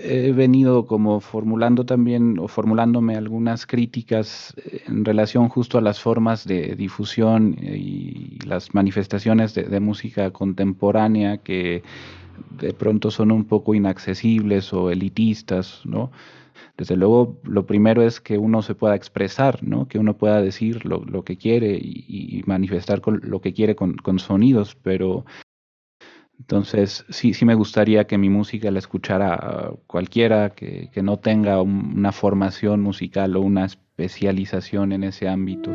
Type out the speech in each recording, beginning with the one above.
he venido como formulando también o formulándome algunas críticas en relación justo a las formas de difusión y las manifestaciones de, música contemporánea que de pronto son un poco inaccesibles o elitistas, ¿no? Desde luego, lo primero es que uno se pueda expresar, ¿no? Que uno pueda decir lo, que quiere y, manifestar lo que quiere con, con sonidos, pero entonces, sí, sí me gustaría que mi música la escuchara cualquiera que, que no tenga una formación musical o una especialización en ese ámbito.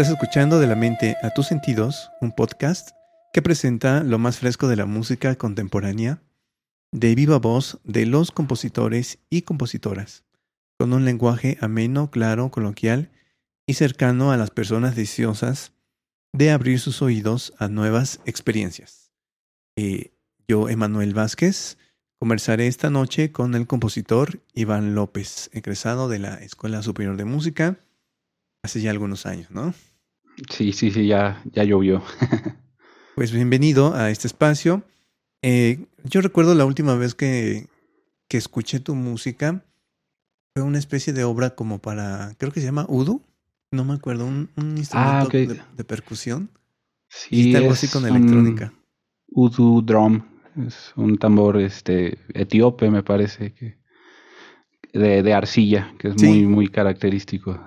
Estás escuchando De la mente a tus sentidos, un podcast que presenta lo más fresco de la música contemporánea de viva voz de los compositores y compositoras, con un lenguaje ameno, claro, coloquial y cercano a las personas deseosas de abrir sus oídos a nuevas experiencias. Eh, yo, Emanuel Vázquez, conversaré esta noche con el compositor Iván López, egresado de la Escuela Superior de Música hace ya algunos años, ¿no? Sí, sí, sí, ya, ya llovió. pues bienvenido a este espacio. Eh, yo recuerdo la última vez que, que escuché tu música, fue una especie de obra como para, creo que se llama Udu, no me acuerdo, un, instrumento ah, de, percusión. Sí, algo así con electrónica. Udu drum, es un tambor este etíope me parece que de, de arcilla, que es muy muy característico.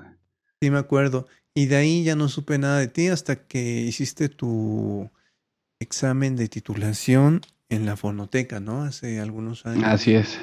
Sí, me acuerdo. Y de ahí ya no supe nada de ti hasta que hiciste tu examen de titulación en la fonoteca, ¿no? Hace algunos años. Así es.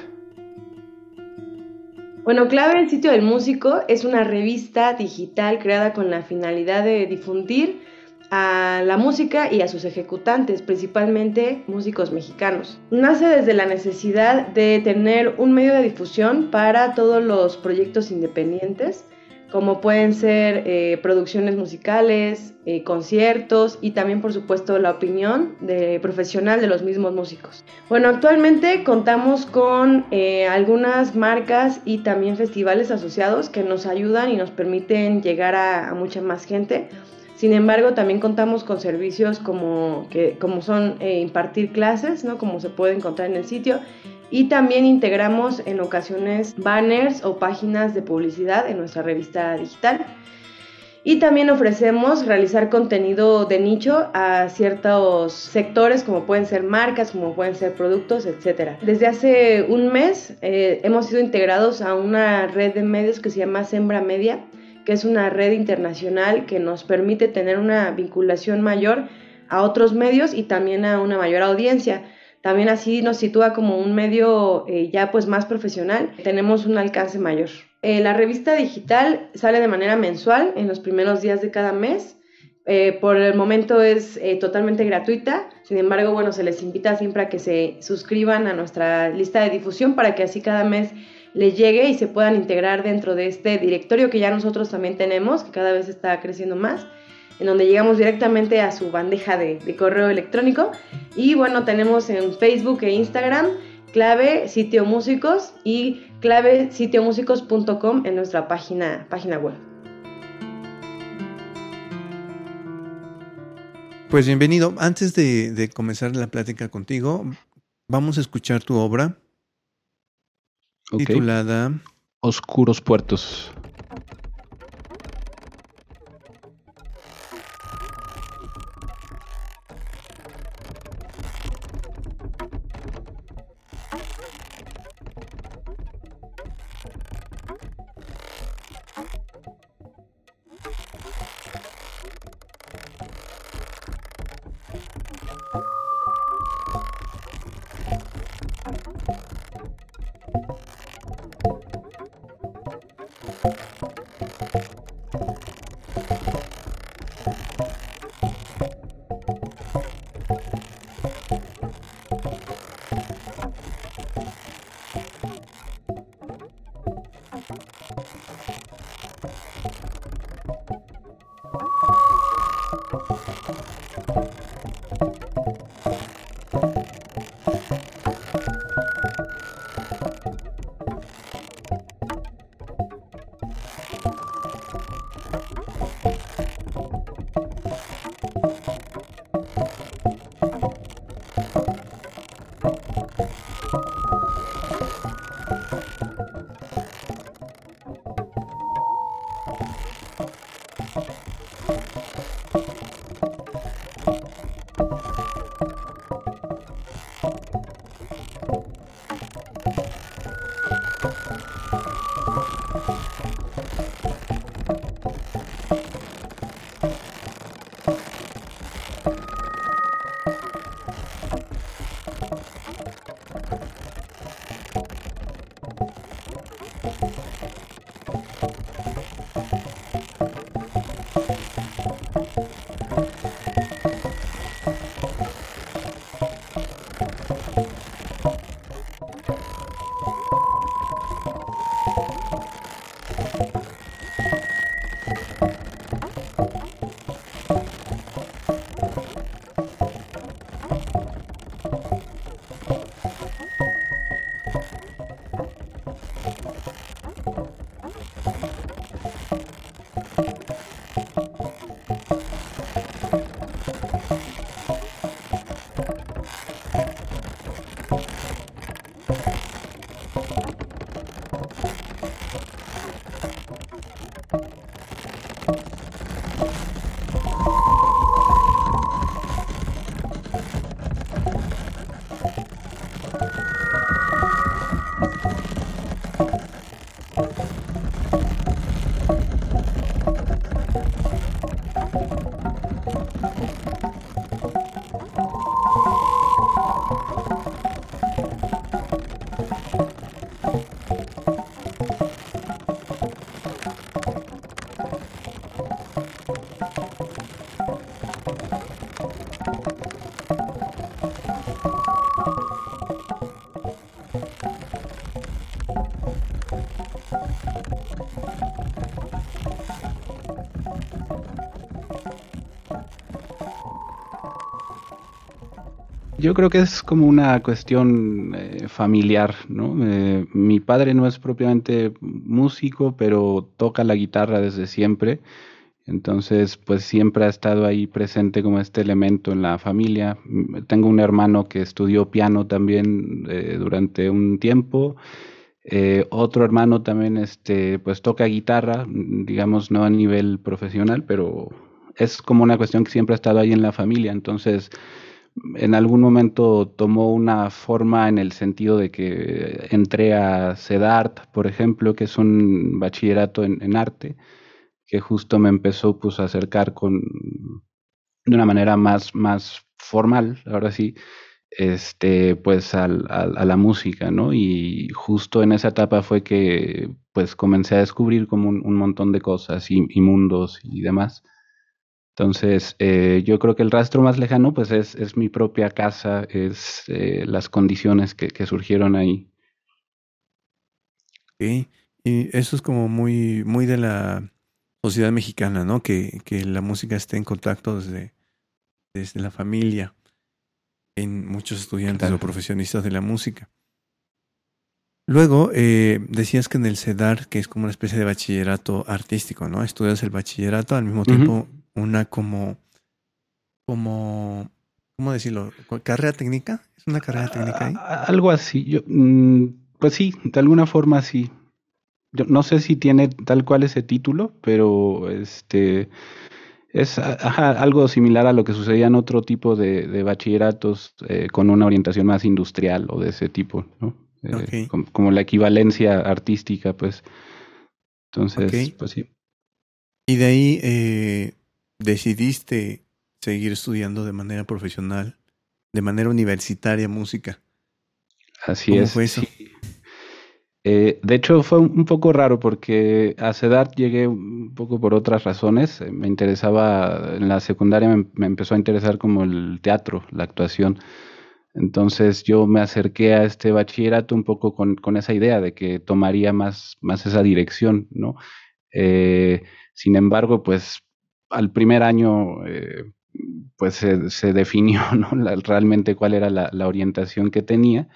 Bueno, Clave el sitio del músico es una revista digital creada con la finalidad de difundir a la música y a sus ejecutantes, principalmente músicos mexicanos. Nace desde la necesidad de tener un medio de difusión para todos los proyectos independientes como pueden ser eh, producciones musicales, eh, conciertos y también por supuesto la opinión de profesional de los mismos músicos. Bueno, actualmente contamos con eh, algunas marcas y también festivales asociados que nos ayudan y nos permiten llegar a, mucha más gente. Sin embargo, también contamos con servicios como, que, como son impartir clases, ¿no? como se puede encontrar en el sitio, y también integramos en ocasiones banners o páginas de publicidad en nuestra revista digital. Y también ofrecemos realizar contenido de nicho a ciertos sectores como pueden ser marcas, como pueden ser productos, etc. Desde hace un mes eh, hemos sido integrados a una red de medios que se llama Sembra Media, que es una red internacional que nos permite tener una vinculación mayor a otros medios y también a una mayor audiencia. También así nos sitúa como un medio eh, ya pues más profesional, tenemos un alcance mayor. Eh, la revista digital sale de manera mensual en los primeros días de cada mes. Eh, por el momento es totalmente gratuita, sin embargo, bueno, se les invita siempre a que se suscriban a nuestra lista de difusión para que así cada mes les llegue y se puedan integrar dentro de este directorio que ya nosotros también tenemos, que cada vez está creciendo más en donde llegamos directamente a su bandeja de, correo electrónico. Y bueno, tenemos en Facebook e Instagram clave sitio músicos y clave sitiomúsicos.com en nuestra página, página web. Pues bienvenido. Antes de, de, comenzar la plática contigo, vamos a escuchar tu obra titulada Oscuros Puertos. Yo creo que es como una cuestión eh, familiar, ¿no? Eh, mi padre no es propiamente músico, pero toca la guitarra desde siempre. Entonces, pues siempre ha estado ahí presente como este elemento en la familia. Tengo un hermano que estudió piano también eh, durante un tiempo. otro hermano también, este, pues toca guitarra, digamos, no a nivel profesional, pero es como una cuestión que siempre ha estado ahí en la familia. Entonces, en algún momento tomó una forma en el sentido de que entré a CEDART, por ejemplo, que es un bachillerato en, arte, que justo me empezó pues, a acercar con, de una manera más, más formal, ahora sí, este, pues a la música, ¿no? Y justo en esa etapa fue que pues comencé a descubrir como un, montón de cosas y mundos y demás. Entonces, eh, yo creo que el rastro más lejano, pues es, es mi propia casa, es eh, las condiciones que, que, surgieron ahí. Sí, y eso es como muy, muy de la sociedad mexicana, ¿no? Que, que la música esté en contacto desde, desde la familia en muchos estudiantes o profesionistas de la música. Luego, eh, decías que en el CEDAR, que es como una especie de bachillerato artístico, ¿no? Estudias el bachillerato al mismo tiempo una como, como, ¿cómo decirlo? ¿Carrera técnica? ¿Es una carrera técnica ahí? Algo así. Yo, mm, pues sí, de alguna forma sí. Yo no sé si tiene tal cual ese título, pero este es algo similar a lo que sucedía en otro tipo de, bachilleratos eh, con una orientación más industrial o de ese tipo, ¿no? Eh, como, la equivalencia artística, pues. Entonces, pues sí. Y de ahí eh, decidiste seguir estudiando de manera profesional, de manera universitaria música. Así es. Fue eso? Eh, de hecho, fue un poco raro porque a CEDAR llegué un poco por otras razones. Me interesaba, en la secundaria me, empezó a interesar como el teatro, la actuación. Entonces yo me acerqué a este bachillerato un poco con, esa idea de que tomaría más, más esa dirección, ¿no? Eh, sin embargo, pues al primer año eh, pues se, definió ¿no? realmente cuál era la, orientación que tenía.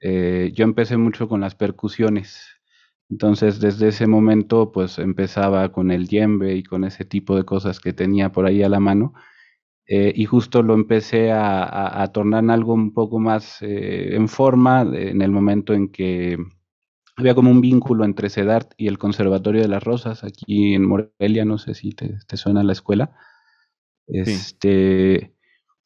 Eh, yo empecé mucho con las percusiones. Entonces, desde ese momento, pues empezaba con el yembe y con ese tipo de cosas que tenía por ahí a la mano. Eh, y justo lo empecé a, a, tornar en algo un poco más en forma en el momento en que había como un vínculo entre CEDART y el Conservatorio de las Rosas, aquí en Morelia, no sé si te, suena la escuela. Este,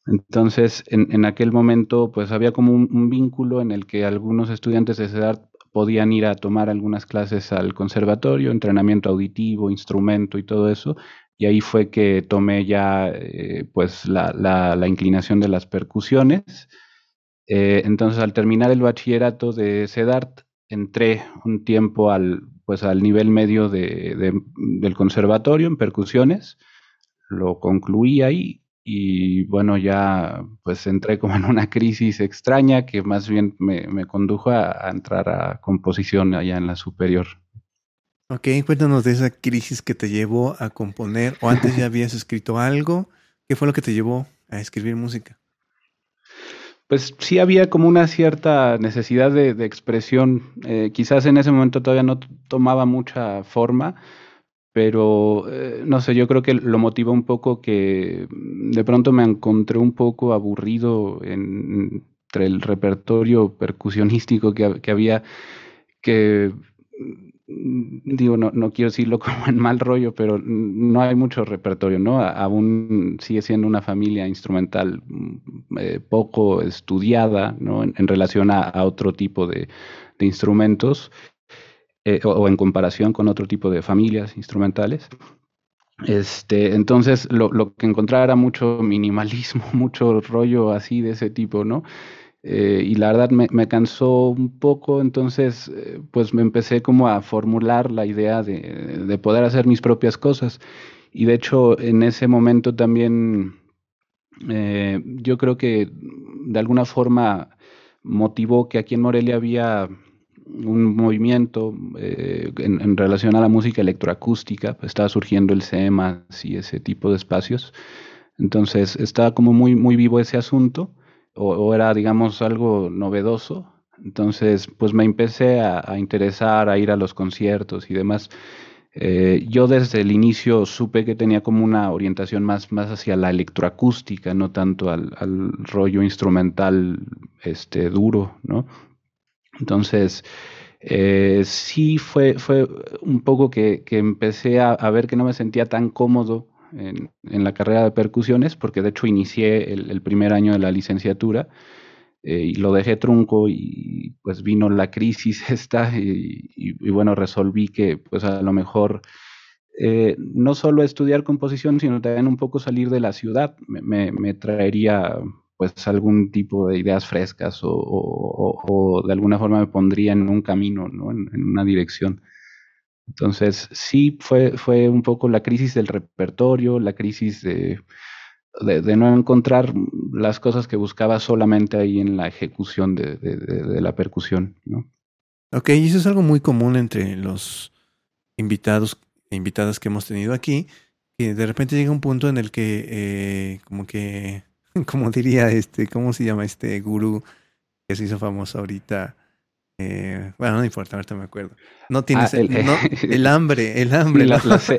Entonces, en, aquel momento, pues había como un, vínculo en el que algunos estudiantes de CEDART podían ir a tomar algunas clases al conservatorio, entrenamiento auditivo, instrumento y todo eso. Y ahí fue que tomé ya eh, pues la, la, inclinación de las percusiones. Eh, entonces, al terminar el bachillerato de CEDART, entré un tiempo al, pues, al nivel medio de, del conservatorio en percusiones, lo concluí ahí y bueno, ya pues entré como en una crisis extraña que más bien me, condujo a, entrar a composición allá en la superior. Ok, cuéntanos de esa crisis que te llevó a componer o antes ya habías escrito algo. ¿Qué fue lo que te llevó a escribir música? Pues sí había como una cierta necesidad de, expresión. Eh, quizás en ese momento todavía no tomaba mucha forma, pero eh, no sé, yo creo que lo motivó un poco que de pronto me encontré un poco aburrido entre el repertorio percusionístico que, que había, que digo, no, no quiero decirlo como en mal rollo, pero no hay mucho repertorio, ¿no? Aún sigue siendo una familia instrumental mm, eh, poco estudiada, ¿no? En, relación a, otro tipo de, instrumentos eh, o, en comparación con otro tipo de familias instrumentales. Este, entonces lo, lo que encontraba era mucho minimalismo, mucho rollo así de ese tipo, ¿no? Eh, y la verdad me, cansó un poco, entonces eh, pues me empecé como a formular la idea de, poder hacer mis propias cosas. Y de hecho en ese momento también eh, yo creo que de alguna forma motivó que aquí en Morelia había un movimiento en, relación a la música electroacústica, pues estaba surgiendo el CEMAS y ese tipo de espacios. Entonces estaba como muy, muy vivo ese asunto o, era, digamos, algo novedoso. Entonces, pues me empecé a, interesar, a ir a los conciertos y demás. Eh, yo desde el inicio supe que tenía como una orientación más, más hacia la electroacústica, no tanto al, rollo instrumental este, duro, ¿no? Entonces, eh, sí fue, fue un poco que, empecé a, ver que no me sentía tan cómodo en, la carrera de percusiones, porque de hecho inicié el, primer año de la licenciatura eh, y lo dejé trunco y pues vino la crisis esta y, bueno, resolví que pues a lo mejor eh, no solo estudiar composición, sino también un poco salir de la ciudad me, me traería pues algún tipo de ideas frescas o, de alguna forma me pondría en un camino, ¿no? en, una dirección. Entonces, sí, fue, fue un poco la crisis del repertorio, la crisis de, de, no encontrar las cosas que buscaba solamente ahí en la ejecución de, de, la percusión. ¿no? Ok, y eso es algo muy común entre los invitados e invitadas que hemos tenido aquí, que de repente llega un punto en el que eh, como que como diría este, ¿cómo se llama este gurú que se hizo famoso ahorita? Eh, bueno, no importa, ahorita me acuerdo. No tienes ah, el, el, hambre, el hambre.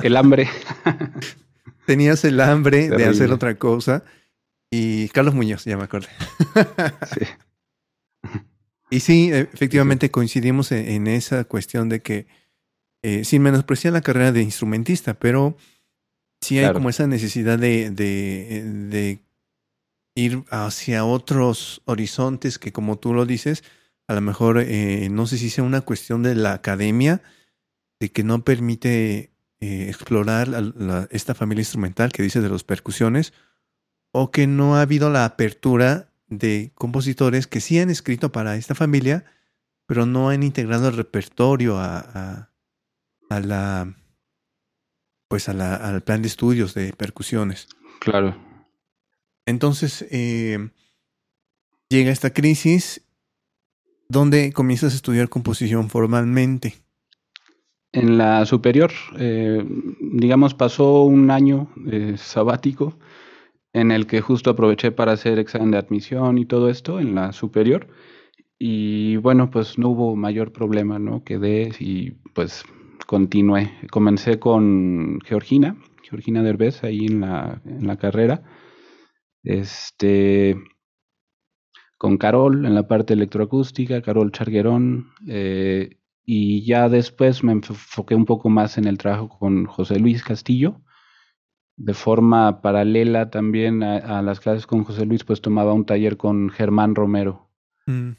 el hambre. Tenías el hambre de hacer otra cosa. Y Carlos Muñoz, ya me acordé. sí. Y sí, efectivamente coincidimos en, esa cuestión de que, eh, sin menospreciar la carrera de instrumentista, pero sí hay como esa necesidad de, de ir hacia otros horizontes que como tú lo dices, a lo mejor eh, no sé si sea una cuestión de la academia, de que no permite eh, explorar esta familia instrumental que dice de las percusiones, o que no ha habido la apertura de compositores que sí han escrito para esta familia, pero no han integrado el repertorio a, a, la pues a la, al plan de estudios de percusiones. Claro. Entonces, eh, llega esta crisis donde comienzas a estudiar composición formalmente. En la superior, eh, digamos, pasó un año eh, sabático en el que justo aproveché para hacer examen de admisión y todo esto en la superior. Y bueno, pues no hubo mayor problema, ¿no? Quedé y pues continué. Comencé con Georgina, Georgina Derbez, ahí en la, en la carrera este, con Carol en la parte electroacústica, Carol Charguerón, eh, y ya después me enfoqué un poco más en el trabajo con José Luis Castillo. De forma paralela también a, las clases con José Luis, pues tomaba un taller con Germán Romero. Mm,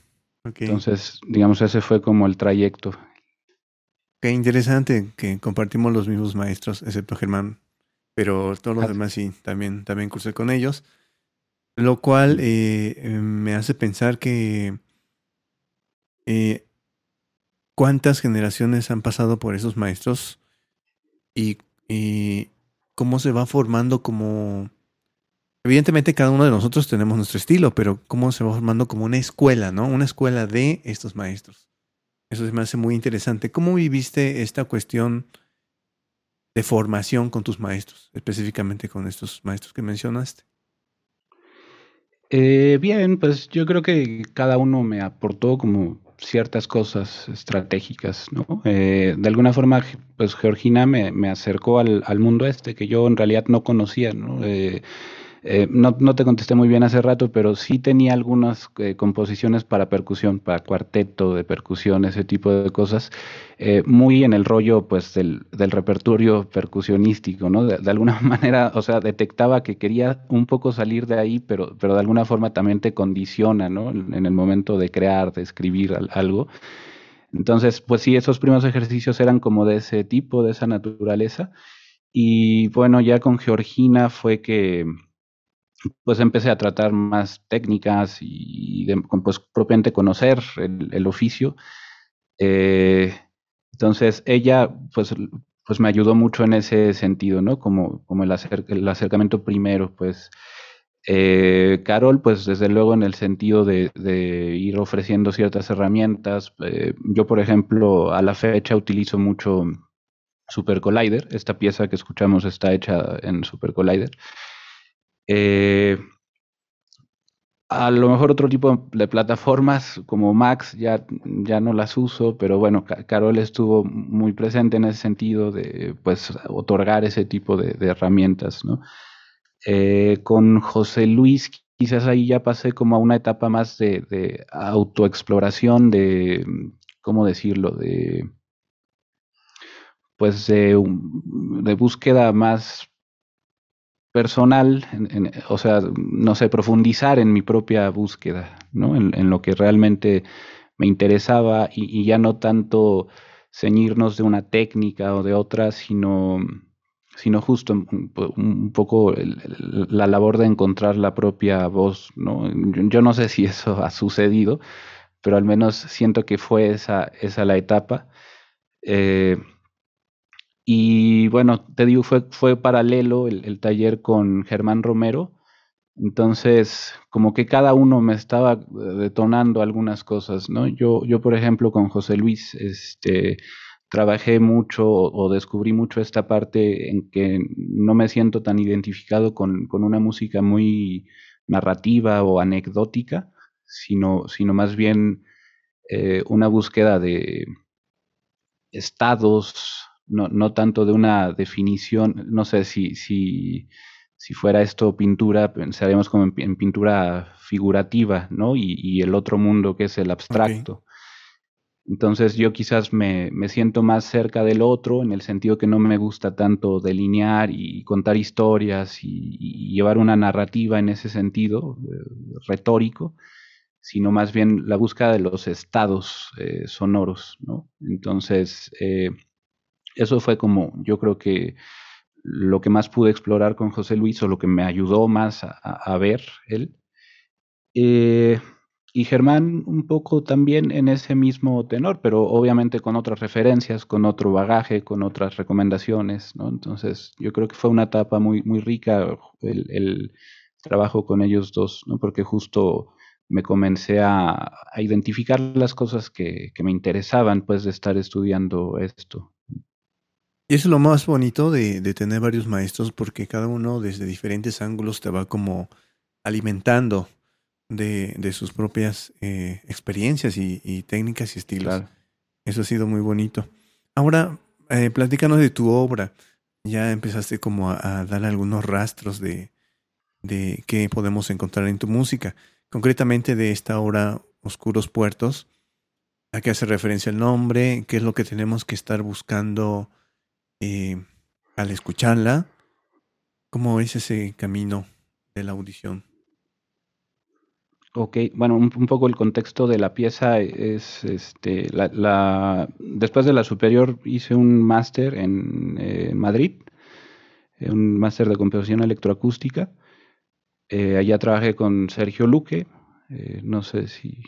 Entonces, digamos, ese fue como el trayecto. Qué interesante que compartimos los mismos maestros, excepto Germán, pero todos los demás sí, también, también cursé con ellos. Lo cual eh, me hace pensar que eh, cuántas generaciones han pasado por esos maestros y, cómo se va formando como... Evidentemente cada uno de nosotros tenemos nuestro estilo, pero cómo se va formando como una escuela, ¿no? Una escuela de estos maestros. Eso se me hace muy interesante. ¿Cómo viviste esta cuestión de formación con tus maestros, específicamente con estos maestros que mencionaste? Eh, bien, pues yo creo que cada uno me aportó como ciertas cosas estratégicas, ¿no? Eh, de alguna forma, pues Georgina me, me acercó al, al, mundo este que yo en realidad no conocía, ¿no? Eh, eh, no, no, te contesté muy bien hace rato, pero sí tenía algunas eh, composiciones para percusión, para cuarteto de percusión, ese tipo de cosas, eh, muy en el rollo pues del, repertorio percusionístico, ¿no? De, alguna manera, o sea, detectaba que quería un poco salir de ahí, pero, pero de alguna forma también te condiciona, ¿no? En el momento de crear, de escribir algo. Entonces, pues sí, esos primeros ejercicios eran como de ese tipo, de esa naturaleza. Y bueno, ya con Georgina fue que pues empecé a tratar más técnicas y pues propiamente conocer el, oficio. Eh, entonces ella pues, pues me ayudó mucho en ese sentido, ¿no? Como, como el, el acercamiento primero, pues. Eh, Carol, pues desde luego en el sentido de, ir ofreciendo ciertas herramientas. Eh, yo, por ejemplo, a la fecha utilizo mucho Super Collider. Esta pieza que escuchamos está hecha en Super Collider. Eh, a lo mejor otro tipo de plataformas como Max ya, ya no las uso, pero bueno, Carol estuvo muy presente en ese sentido de pues otorgar ese tipo de, herramientas, ¿no? Eh, con José Luis quizás ahí ya pasé como a una etapa más de, autoexploración, de, ¿cómo decirlo? De pues de búsqueda más personal, o sea, no sé, profundizar en mi propia búsqueda, ¿no? En, lo que realmente me interesaba y, ya no tanto ceñirnos de una técnica o de otra, sino, sino justo un, poco la labor de encontrar la propia voz, ¿no? Yo, no sé si eso ha sucedido, pero al menos siento que fue esa, esa la etapa. Eh, bueno, te digo, fue, fue paralelo el, taller con Germán Romero. Entonces, como que cada uno me estaba eh, detonando algunas cosas, ¿no? Yo, yo por ejemplo, con José Luis, este, trabajé mucho o, descubrí mucho esta parte en que no me siento tan identificado con, una música muy narrativa o anecdótica, sino, sino más bien eh, una búsqueda de estados, no, no tanto de una definición, no sé si, si, si fuera esto pintura, pensaríamos como en, pintura figurativa, ¿no? Y, el otro mundo que es el abstracto. Entonces yo quizás me, me, siento más cerca del otro en el sentido que no me gusta tanto delinear y contar historias y, llevar una narrativa en ese sentido eh, retórico, sino más bien la búsqueda de los estados eh, sonoros, ¿no? Entonces, eh, eso fue como, yo creo que lo que más pude explorar con José Luis o lo que me ayudó más a, ver él. Eh, y Germán un poco también en ese mismo tenor, pero obviamente con otras referencias, con otro bagaje, con otras recomendaciones, ¿no? Entonces yo creo que fue una etapa muy, muy rica el, trabajo con ellos dos, ¿no? Porque justo me comencé a, identificar las cosas que, que, me interesaban, pues, de estar estudiando esto. Y eso es lo más bonito de, tener varios maestros porque cada uno desde diferentes ángulos te va como alimentando de, sus propias eh, experiencias y, técnicas y estilos. Eso ha sido muy bonito. Ahora, eh, platícanos de tu obra. Ya empezaste como a, dar algunos rastros de, de qué podemos encontrar en tu música. Concretamente de esta obra Oscuros Puertos. ¿A qué hace referencia el nombre? ¿Qué es lo que tenemos que estar buscando? Eh, al escucharla, ¿cómo es ese camino de la audición? Ok, bueno, un, poco el contexto de la pieza es, este, la, después de la superior hice un máster en eh, Madrid, eh, un máster de composición electroacústica. Eh, allá trabajé con Sergio Luque, no sé si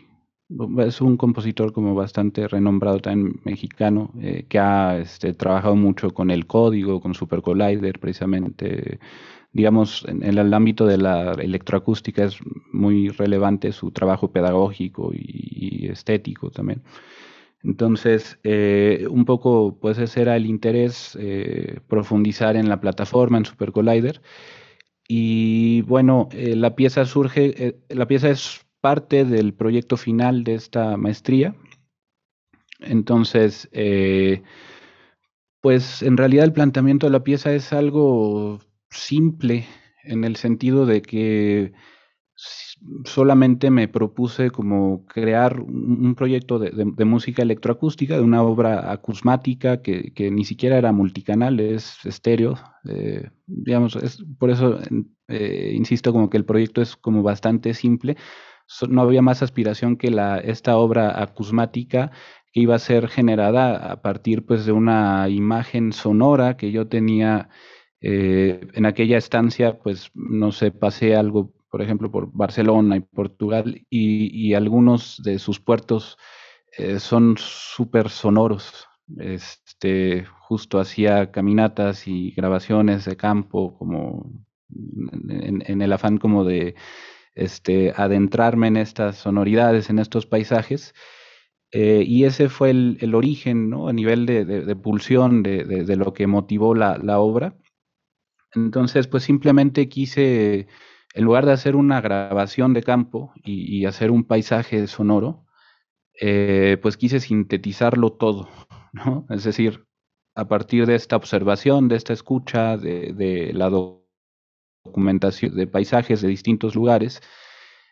es un compositor como bastante renombrado también mexicano, eh, que ha este, trabajado mucho con el código, con Super Collider, precisamente. Digamos, en, el ámbito de la electroacústica es muy relevante su trabajo pedagógico y, estético también. Entonces, eh, un poco, pues ese era el interés, eh, profundizar en la plataforma, en Super Collider. Y bueno, la pieza surge, la pieza es parte del proyecto final de esta maestría. Entonces, eh, pues en realidad el planteamiento de la pieza es algo simple en el sentido de que solamente me propuse como crear un, proyecto de, música electroacústica, de una obra acusmática que, ni siquiera era multicanal, es estéreo. Eh, digamos, es, por eso eh, insisto como que el proyecto es como bastante simple, no había más aspiración que la, esta obra acusmática que iba a ser generada a partir pues de una imagen sonora que yo tenía eh, en aquella estancia, pues no sé, pasé algo, por ejemplo, por Barcelona y Portugal y, algunos de sus puertos eh, son súper sonoros. Este, justo hacía caminatas y grabaciones de campo como en el afán como de este, adentrarme en estas sonoridades, en estos paisajes. Eh, y ese fue el, origen, ¿no? A nivel de, pulsión de, lo que motivó la, obra. Entonces, pues simplemente quise en lugar de hacer una grabación de campo y, hacer un paisaje sonoro, eh, pues quise sintetizarlo todo, ¿no? Es decir, a partir de esta observación, de esta escucha, de, la documentación de paisajes de distintos lugares,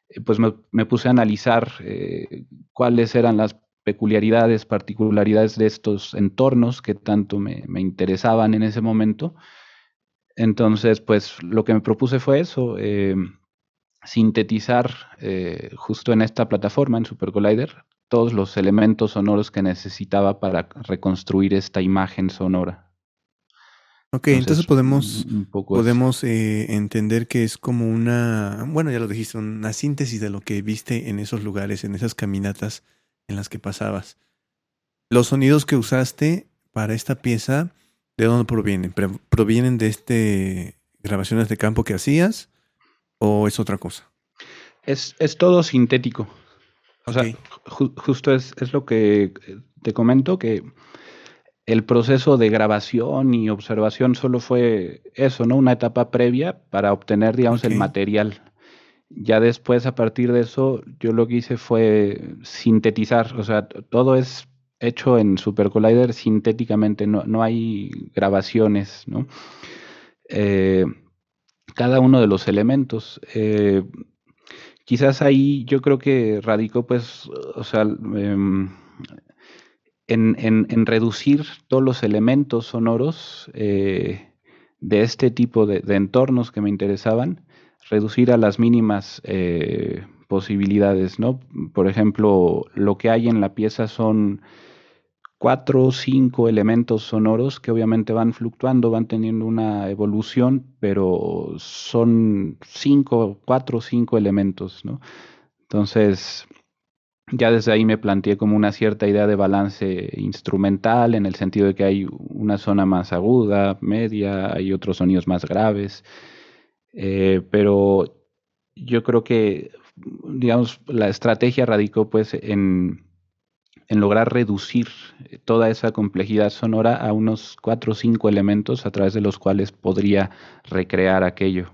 eh, pues me, puse a analizar eh, cuáles eran las peculiaridades, particularidades de estos entornos que tanto me, interesaban en ese momento. Entonces, pues lo que me propuse fue eso, eh, sintetizar justo en esta plataforma, en Super Collider, todos los elementos sonoros que necesitaba para reconstruir esta imagen sonora. Ok, entonces, podemos, podemos eh, entender que es como una, bueno, ya lo dijiste, una síntesis de lo que viste en esos lugares, en esas caminatas en las que pasabas. Los sonidos que usaste para esta pieza, ¿de dónde provienen? ¿Provienen de este grabaciones de campo que hacías o es otra cosa? Es, es todo sintético. O sea, justo es, es, lo que te comento, que el proceso de grabación y observación solo fue eso, ¿no? Una etapa previa para obtener, digamos, el material. Ya después, a partir de eso, yo lo que hice fue sintetizar, o sea, todo es hecho en Super Collider sintéticamente, no, no hay grabaciones, ¿no? Eh, cada uno de los elementos. Eh, quizás ahí yo creo que radicó, pues, o sea, em, en, reducir todos los elementos sonoros eh, de este tipo de, entornos que me interesaban, reducir a las mínimas eh, posibilidades, ¿no? Por ejemplo, lo que hay en la pieza son cuatro o cinco elementos sonoros que obviamente van fluctuando, van teniendo una evolución, pero son cinco, cuatro o cinco elementos, ¿no? Entonces, ya desde ahí me planteé como una cierta idea de balance instrumental, en el sentido de que hay una zona más aguda, media, hay otros sonidos más graves, eh, pero yo creo que, digamos, la estrategia radicó pues en en lograr reducir toda esa complejidad sonora a unos cuatro o cinco elementos a través de los cuales podría recrear aquello.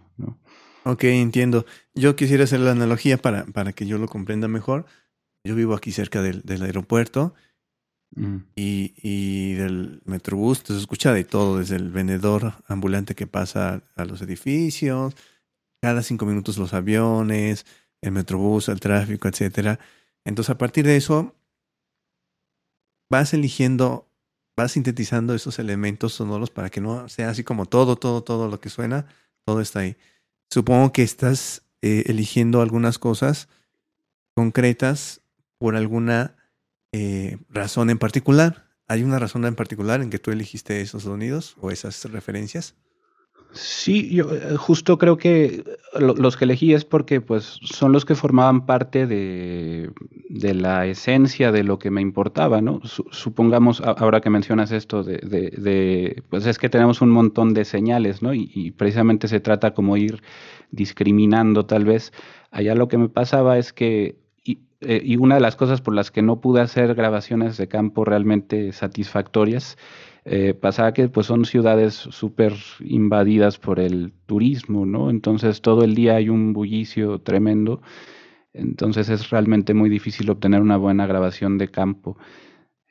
Ok, entiendo. Yo quisiera hacer la analogía para, para que yo lo comprenda mejor. Yo vivo aquí cerca del, aeropuerto mm. y, y, del metrobús, se escucha de todo, desde el vendedor ambulante que pasa a los edificios, cada cinco minutos los aviones, el metrobús, el tráfico, etcétera. Entonces, a partir de eso, vas eligiendo, vas sintetizando esos elementos sonoros para que no sea así como todo, todo, todo lo que suena, todo está ahí. Supongo que estás eh, eligiendo algunas cosas concretas por alguna eh, razón en particular. ¿Hay una razón en particular en que tú elegiste esos sonidos o esas referencias? Sí, yo eh, justo creo que los que elegí es porque pues son los que formaban parte de, la esencia de lo que me importaba, ¿no? supongamos, ahora que mencionas esto de, pues es que tenemos un montón de señales, ¿no? Y, precisamente se trata como ir discriminando tal vez. Allá lo que me pasaba es que, eh, y una de las cosas por las que no pude hacer grabaciones de campo realmente satisfactorias, eh, pasaba que pues son ciudades súper invadidas por el turismo, ¿no? Entonces todo el día hay un bullicio tremendo, entonces es realmente muy difícil obtener una buena grabación de campo.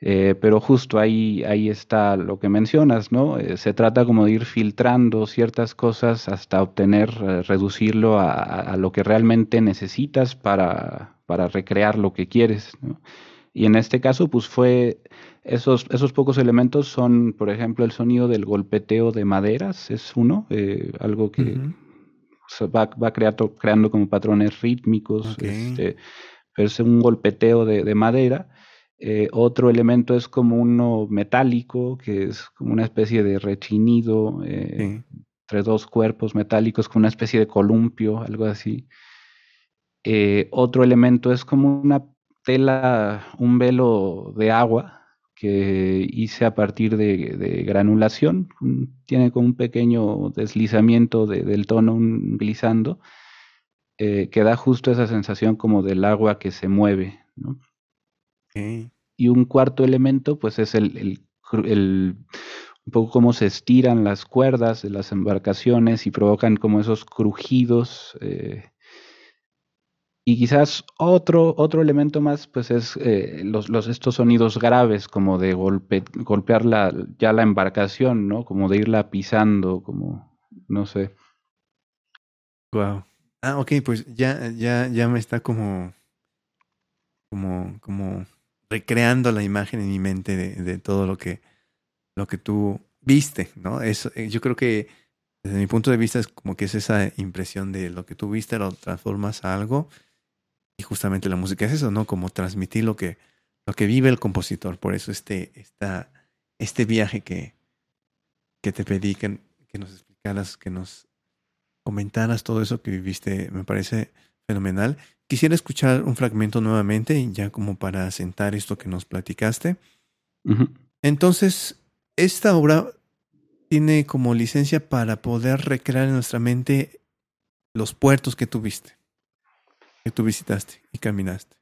Eh, pero justo ahí, ahí está lo que mencionas, ¿no? Se trata como de ir filtrando ciertas cosas hasta obtener, reducirlo a, lo que realmente necesitas para, para recrear lo que quieres, ¿no? Y en este caso, pues fue esos, esos pocos elementos son, por ejemplo, el sonido del golpeteo de maderas, es uno, eh, algo que va, va creando, creando como patrones rítmicos, este, es un golpeteo de, madera. Eh, otro elemento es como uno metálico, que es como una especie de rechinido eh, entre dos cuerpos metálicos, como una especie de columpio, algo así. Otro elemento es como una tela, un velo de agua que hice a partir de, granulación. Tiene como un pequeño deslizamiento del tono, un glissando, eh, que da justo esa sensación como del agua que se mueve. Y un cuarto elemento, pues es el, un poco cómo se estiran las cuerdas de las embarcaciones y provocan como esos crujidos. Eh, y quizás otro, otro elemento más, pues es eh, los, los, estos sonidos graves, como de golpe, golpear la, ya la embarcación, ¿no? Como de irla pisando, como, no sé. Wow. Ah, ok, pues ya, ya, ya me está como, como, como recreando la imagen en mi mente de, de todo lo que, lo que tú viste, ¿no? Eso, eh, yo creo que desde mi punto de vista es como que es esa impresión de lo que tú viste, lo transformas a algo y justamente la música es eso, ¿no? Como transmitir lo que, lo que vive el compositor. Por eso este, esta, este viaje que, que te pedí que, que nos explicaras, que nos comentaras todo eso que viviste, me parece fenomenal. Quisiera escuchar un fragmento nuevamente, ya como para sentar esto que nos platicaste. Entonces, esta obra tiene como licencia para poder recrear en nuestra mente los puertos que tuviste que tú visitaste y caminaste.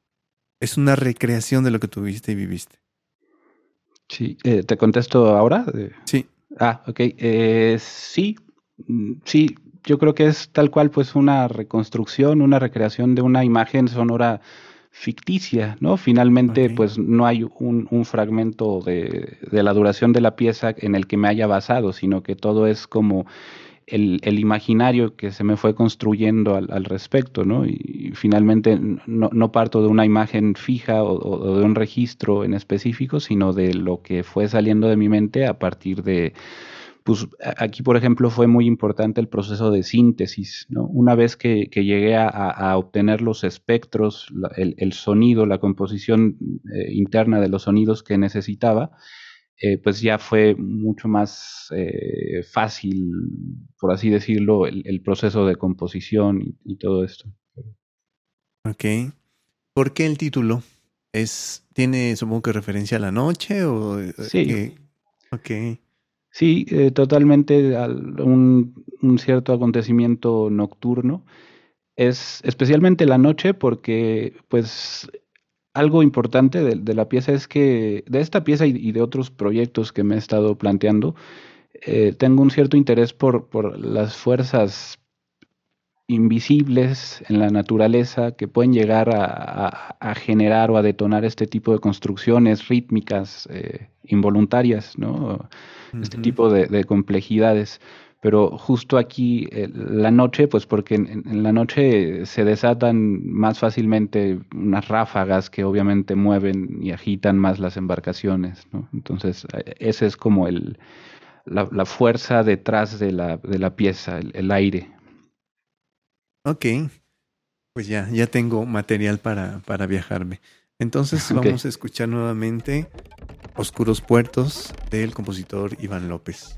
Es una recreación de lo que tuviste y viviste. Sí, eh, ¿te contesto ahora? Sí. Ah, ok. Eh, sí, mm, sí, yo creo que es tal cual pues una reconstrucción, una recreación de una imagen sonora ficticia, ¿no? Finalmente pues no hay un, un fragmento de, de, la duración de la pieza en el que me haya basado, sino que todo es como el, imaginario que se me fue construyendo al, respecto, ¿no? Y, finalmente no, parto de una imagen fija o, de un registro en específico, sino de lo que fue saliendo de mi mente a partir de, pues aquí por ejemplo fue muy importante el proceso de síntesis, ¿no? Una vez que, llegué a, obtener los espectros, el, sonido, la composición eh, interna de los sonidos que necesitaba, eh, pues ya fue mucho más eh, fácil, por así decirlo, el, el proceso de composición y, y, todo esto. Ok. ¿Por qué el título? ¿Es, ¿Tiene, supongo que referencia a la noche? O, eh, sí. Ok. Sí, eh, totalmente un, un, cierto acontecimiento nocturno. Es especialmente la noche porque pues algo importante de, de, la pieza es que de esta pieza y, y, de otros proyectos que me he estado planteando, eh, tengo un cierto interés por, por las fuerzas invisibles en la naturaleza que pueden llegar a, a, a, generar o a detonar este tipo de construcciones rítmicas eh, involuntarias, ¿no? Uh -huh. Este tipo de, de complejidades pero justo aquí eh, la noche, pues porque en, en, la noche se desatan más fácilmente unas ráfagas que obviamente mueven y agitan más las embarcaciones, ¿no? Entonces, eh, ese es como el, la, la fuerza detrás de la, de la pieza, el, el, aire. Ok, pues ya, ya tengo material para, para viajarme. Entonces okay. vamos a escuchar nuevamente Oscuros Puertos del compositor Iván López.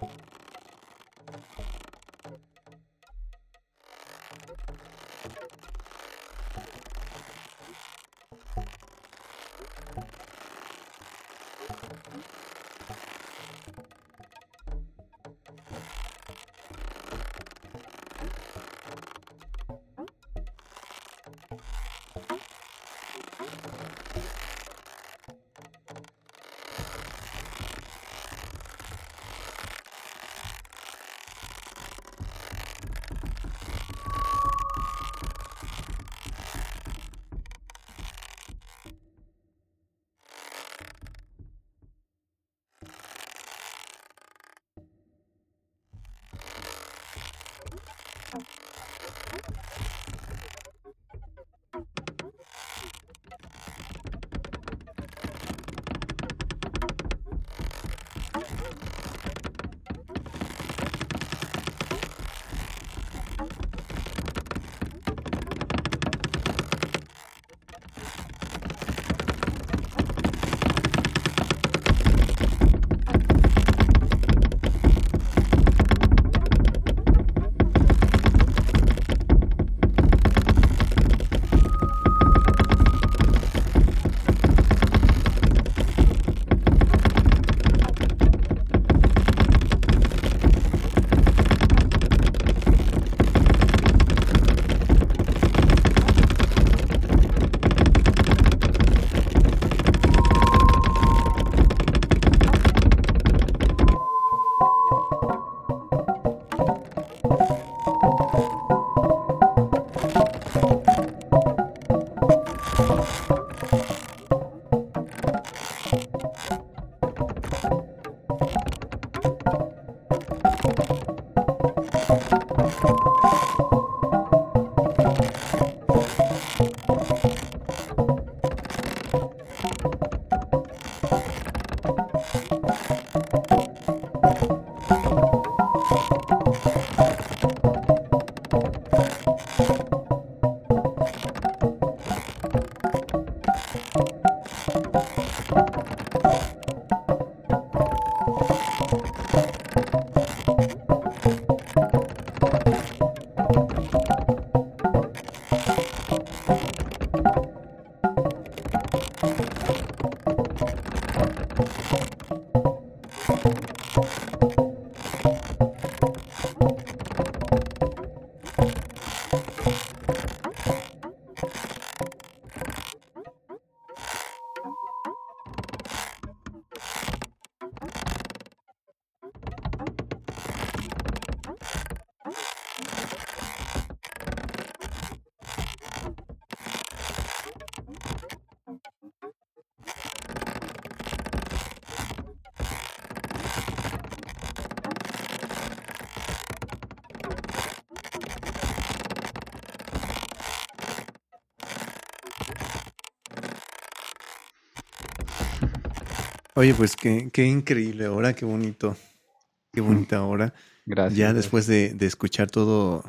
Thank Oye, pues qué, qué increíble hora, qué bonito, qué bonita hora. Gracias. Ya después de, de escuchar todo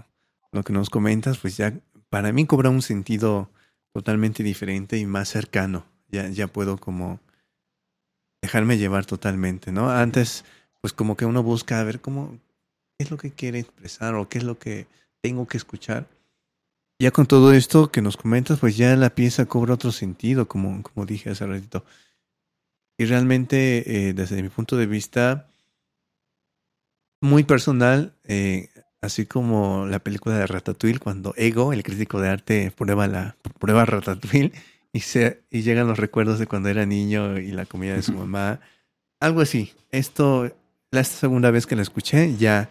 lo que nos comentas, pues ya para mí cobra un sentido totalmente diferente y más cercano. Ya, ya puedo como dejarme llevar totalmente, ¿no? Antes, pues como que uno busca a ver cómo, qué es lo que quiere expresar o qué es lo que tengo que escuchar. Ya con todo esto que nos comentas, pues ya la pieza cobra otro sentido, como, como dije hace ratito. Y realmente, eh, desde mi punto de vista, muy personal, eh, así como la película de Ratatouille, cuando Ego, el crítico de arte, prueba, la, prueba Ratatouille y, se, y llegan los recuerdos de cuando era niño y la comida de su mamá. Algo así. Esto, la segunda vez que la escuché, ya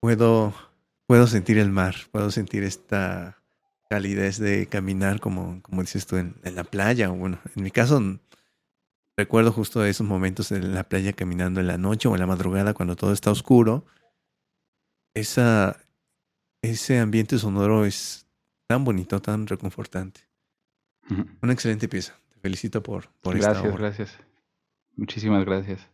puedo, puedo sentir el mar, puedo sentir esta calidez de caminar, como, como dices tú, en, en la playa. O bueno, en mi caso, recuerdo justo esos momentos en la playa caminando en la noche o en la madrugada cuando todo está oscuro. Esa, ese ambiente sonoro es tan bonito, tan reconfortante. Una excelente pieza. Te felicito por, por gracias, esta obra. Gracias, Muchísimas gracias.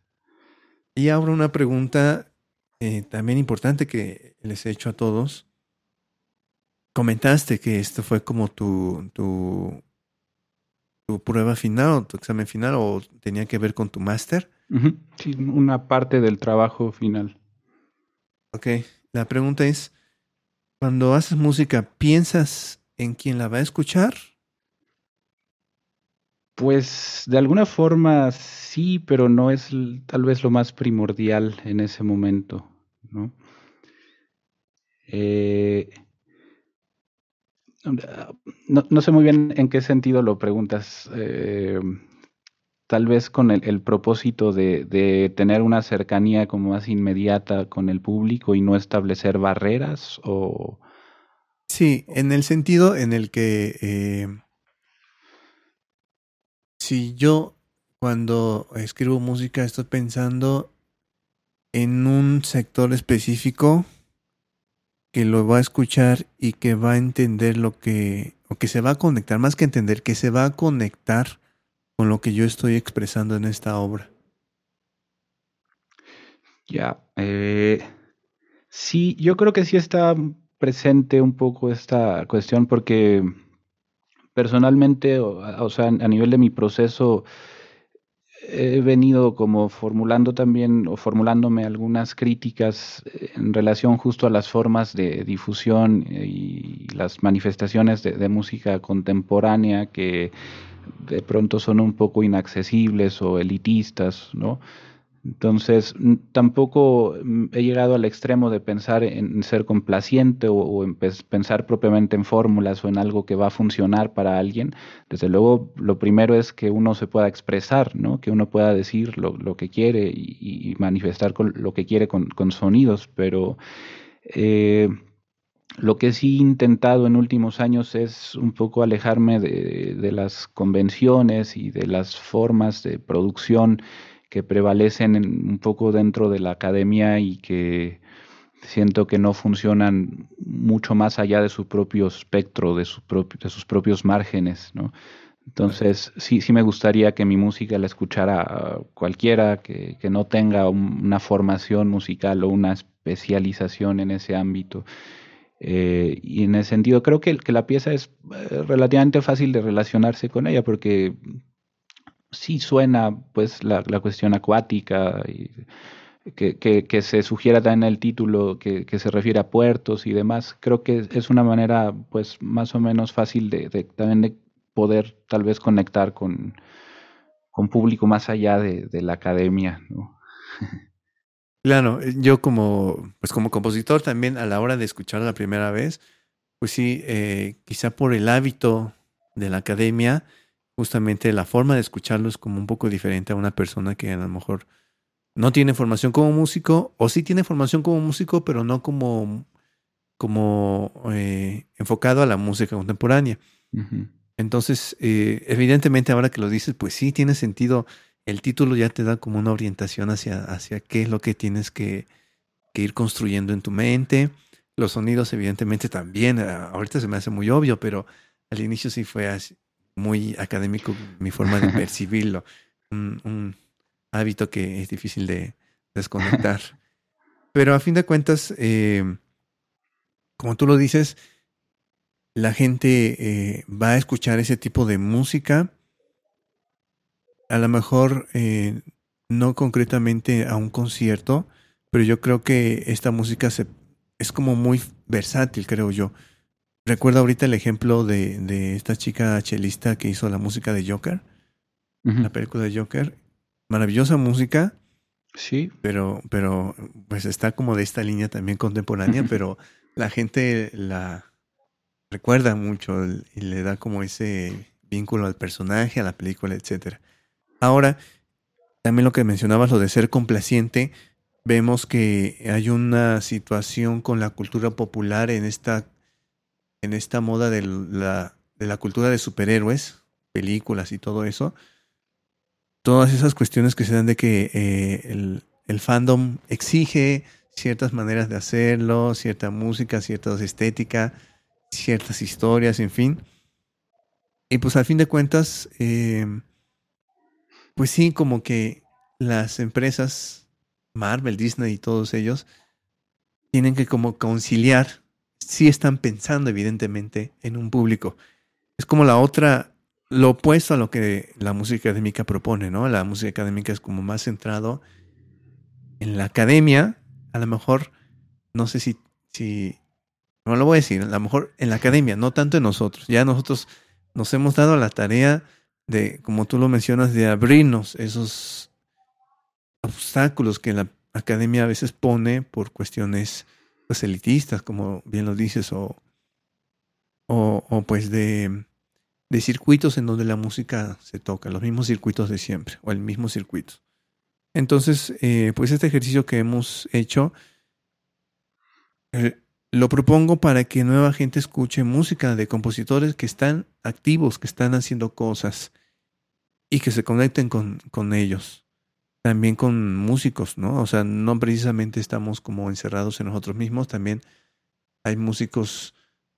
Y ahora una pregunta eh, también importante que les he hecho a todos. Comentaste que esto fue como tu, tu, tu prueba final o tu examen final o tenía que ver con tu máster. Uh -huh. Sí, una parte del trabajo final. Ok, la pregunta es, cuando haces música, ¿piensas en quién la va a escuchar? Pues de alguna forma sí, pero no es tal vez lo más primordial en ese momento, ¿no? Eh, no, sé muy bien en qué sentido lo preguntas. Eh, tal vez con el, propósito de, de, tener una cercanía como más inmediata con el público y no establecer barreras o... Sí, en el sentido en el que eh, si yo cuando escribo música estoy pensando en un sector específico que lo va a escuchar y que va a entender lo que, o que se va a conectar, más que entender, que se va a conectar con lo que yo estoy expresando en esta obra. Ya, eh, sí, yo creo que sí está presente un poco esta cuestión porque personalmente, o, o sea, a nivel de mi proceso, he venido como formulando también o formulándome algunas críticas en relación justo a las formas de difusión y las manifestaciones de, de música contemporánea que de pronto son un poco inaccesibles o elitistas, ¿no? Entonces, tampoco he llegado al extremo de pensar en ser complaciente o, en pensar propiamente en fórmulas o en algo que va a funcionar para alguien. Desde luego, lo primero es que uno se pueda expresar, ¿no? que uno pueda decir lo, que quiere y, manifestar con lo que quiere con, sonidos, pero eh, lo que sí he intentado en últimos años es un poco alejarme de las convenciones y de las formas de producción que prevalecen en, un poco dentro de la academia y que siento que no funcionan mucho más allá de su propio espectro, de, de sus propios márgenes, ¿no? Entonces, sí, sí me gustaría que mi música la escuchara cualquiera que, que no tenga una formación musical o una especialización en ese ámbito. Eh, y en ese sentido, creo que, que la pieza es eh, relativamente fácil de relacionarse con ella porque sí suena pues la, la cuestión acuática y que, que, se sugiera también el título que, que, se refiere a puertos y demás, creo que es una manera pues más o menos fácil de, también de poder tal vez conectar con, con público más allá de, de la academia. Claro, yo como, pues como compositor también a la hora de escuchar la primera vez, pues sí, eh, quizá por el hábito de la academia, justamente la forma de escucharlo es como un poco diferente a una persona que a lo mejor no tiene formación como músico o sí tiene formación como músico, pero no como, como eh, enfocado a la música contemporánea. Uh -huh. Entonces, eh, evidentemente ahora que lo dices, pues sí tiene sentido. El título ya te da como una orientación hacia, hacia qué es lo que tienes que, que ir construyendo en tu mente. Los sonidos, evidentemente, también. Ahorita se me hace muy obvio, pero al inicio sí fue así, muy académico mi forma de percibirlo. un, hábito que es difícil de desconectar. Pero a fin de cuentas, eh, como tú lo dices, la gente eh, va a escuchar ese tipo de música. A lo mejor eh, no concretamente a un concierto, pero yo creo que esta música se, es como muy versátil, creo yo. Recuerdo ahorita el ejemplo de, esta chica chelista que hizo la música de Joker, la película de Joker. Maravillosa música. Sí. Pero, pero, pues está como de esta línea también contemporánea, pero la gente la recuerda mucho y le da como ese vínculo al personaje, a la película, etcétera. Ahora, también lo que mencionabas, lo de ser complaciente, vemos que hay una situación con la cultura popular en esta en esta moda de la, de la cultura de superhéroes, películas y todo eso, todas esas cuestiones que se dan de que eh, el, el, fandom exige ciertas maneras de hacerlo, cierta música, cierta estética, ciertas historias, en fin. Y pues al fin de cuentas, eh, pues sí, como que las empresas, Marvel, Disney y todos ellos, tienen que como conciliar sí están pensando evidentemente en un público. Es como la otra, lo opuesto a lo que la música académica propone, ¿no? La música académica es como más centrado en la academia, a lo mejor, no sé si, si, no lo voy a decir, a lo mejor en la academia, no tanto en nosotros. Ya nosotros nos hemos dado la tarea de, como tú lo mencionas, de abrirnos esos obstáculos que la academia a veces pone por cuestiones pues, elitistas, como bien lo dices, o, o, pues de, de, circuitos en donde la música se toca, los mismos circuitos de siempre, o el mismo circuito. Entonces, eh, pues este ejercicio que hemos hecho, eh, lo propongo para que nueva gente escuche música de compositores que están activos, que están haciendo cosas y que se conecten con, con ellos también con músicos, ¿no? O sea, no precisamente estamos como encerrados en nosotros mismos, también hay músicos,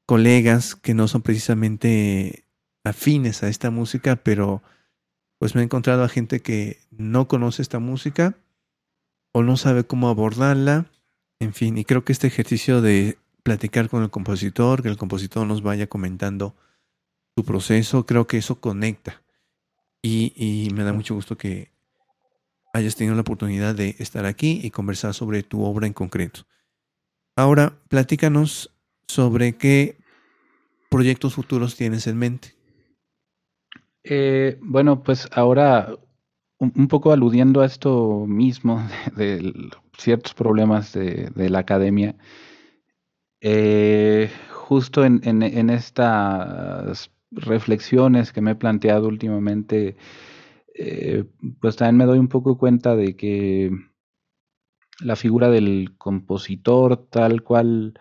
colegas que no son precisamente afines a esta música, pero pues me he encontrado a gente que no conoce esta música o no sabe cómo abordarla, en fin, y creo que este ejercicio de platicar con el compositor, que el compositor nos vaya comentando su proceso, creo que eso conecta. Y, y me da mucho gusto que, hayas tenido la oportunidad de estar aquí y conversar sobre tu obra en concreto. Ahora, platícanos sobre qué proyectos futuros tienes en mente. Eh, bueno, pues ahora un, poco aludiendo a esto mismo de, ciertos problemas de, la academia, eh, justo en, en, estas reflexiones que me he planteado últimamente, eh, pues también me doy un poco cuenta de que la figura del compositor tal cual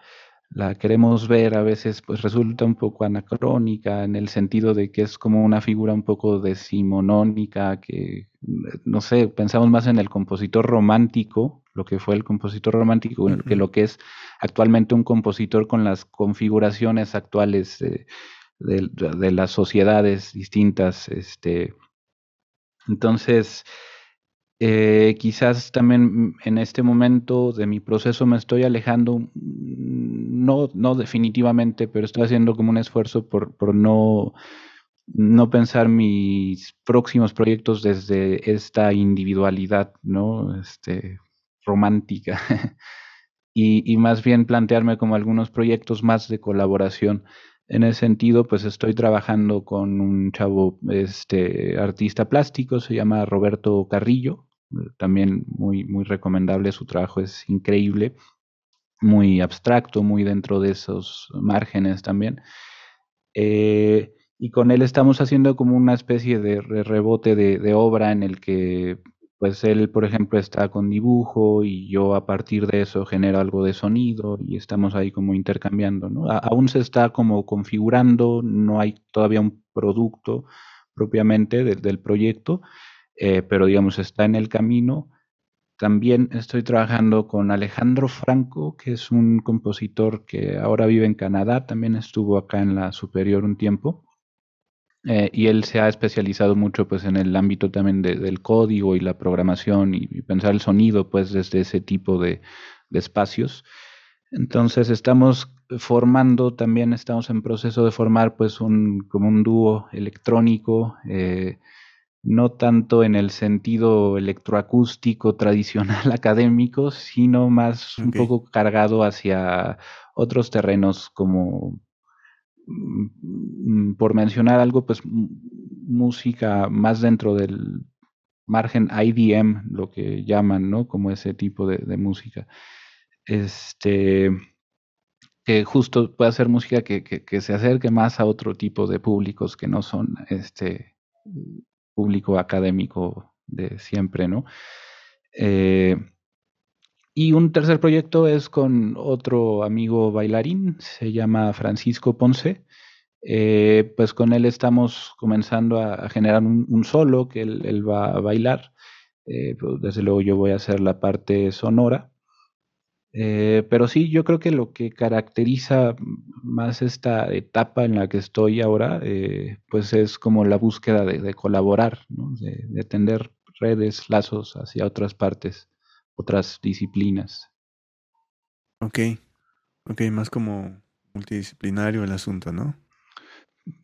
la queremos ver a veces pues resulta un poco anacrónica en el sentido de que es como una figura un poco decimonónica que no sé, pensamos más en el compositor romántico, lo que fue el compositor romántico, que lo que es actualmente un compositor con las configuraciones actuales de, de las sociedades distintas, este, entonces, eh, quizás también en este momento de mi proceso me estoy alejando, mm, no, no definitivamente, pero estoy haciendo como un esfuerzo por, por no, no pensar mis próximos proyectos desde esta individualidad, ¿no? Este, romántica. y, y más bien plantearme como algunos proyectos más de colaboración. En ese sentido, pues estoy trabajando con un chavo, este, artista plástico, se llama Roberto Carrillo, también muy, muy recomendable, su trabajo es increíble, muy abstracto, muy dentro de esos márgenes también. Eh, y con él estamos haciendo como una especie de rebote de, de obra en el que pues él, por ejemplo, está con dibujo y yo a partir de eso genero algo de sonido y estamos ahí como intercambiando, ¿no? aún se está como configurando, no hay todavía un producto propiamente del proyecto, eh, pero digamos está en el camino. También estoy trabajando con Alejandro Franco, que es un compositor que ahora vive en Canadá, también estuvo acá en la Superior un tiempo. Eh, y él se ha especializado mucho pues en el ámbito también del código y la programación y, pensar el sonido pues desde ese tipo de, espacios. Entonces estamos formando, también estamos en proceso de formar pues un, como un dúo electrónico, eh, no tanto en el sentido electroacústico tradicional académico, sino más un poco cargado hacia otros terrenos como por mencionar algo, pues música más dentro del margen IDM, lo que llaman, ¿no? Como ese tipo de, música. Este, que justo puede ser música que, se acerque más a otro tipo de públicos que no son este público académico de siempre, ¿no? Eh, y un tercer proyecto es con otro amigo bailarín, se llama Francisco Ponce. Eh, pues con él estamos comenzando a, generar un, solo que él, va a bailar. Eh, pues desde luego yo voy a hacer la parte sonora. Eh, pero sí, yo creo que lo que caracteriza más esta etapa en la que estoy ahora, pues es como la búsqueda de, colaborar, de, de tender redes, lazos hacia otras partes otras disciplinas. Ok, ok, más como multidisciplinario el asunto, ¿no?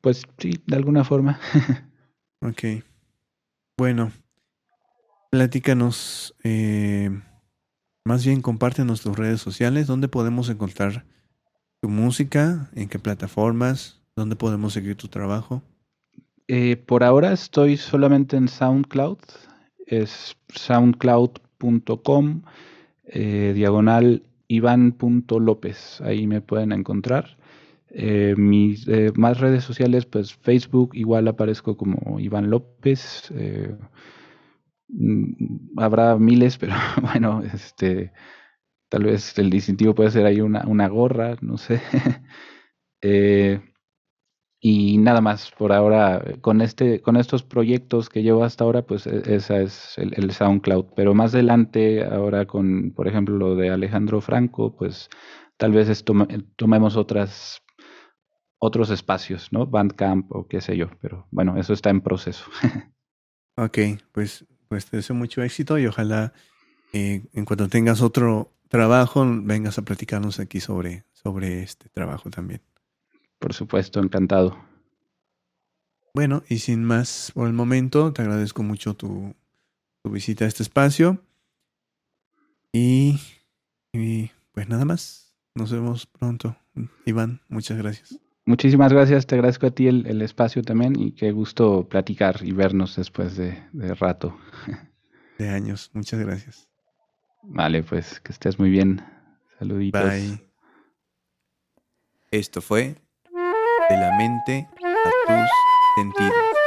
Pues sí, de alguna forma. ok. Bueno, platícanos, eh, más bien compártenos tus redes sociales, ¿dónde podemos encontrar tu música? ¿En qué plataformas? ¿Dónde podemos seguir tu trabajo? Eh, por ahora estoy solamente en SoundCloud, es SoundCloud com eh, diagonal Iván.lópez. Ahí me pueden encontrar. Eh, mis eh, más redes sociales, pues Facebook, igual aparezco como Iván López. Mm, habrá miles, pero bueno, este tal vez el distintivo puede ser ahí una, una gorra, no sé. y nada más por ahora con este con estos proyectos que llevo hasta ahora pues e, esa es el, SoundCloud. Pero más adelante ahora con por ejemplo lo de Alejandro Franco pues tal vez tomemos otras otros espacios no Bandcamp o qué sé yo pero bueno eso está en proceso. Ok, pues pues te deseo mucho éxito y ojalá eh, en cuanto tengas otro trabajo vengas a platicarnos aquí sobre sobre este trabajo también por supuesto, encantado. Bueno, y sin más por el momento, te agradezco mucho tu, visita a este espacio. Y, y, pues nada más. Nos vemos pronto. Iván, muchas gracias. Muchísimas gracias, te agradezco a ti el, espacio también y qué gusto platicar y vernos después de, de rato. De años, muchas gracias. Vale, pues que estés muy bien. Saluditos. Bye. Esto fue de la mente a tus sentidos.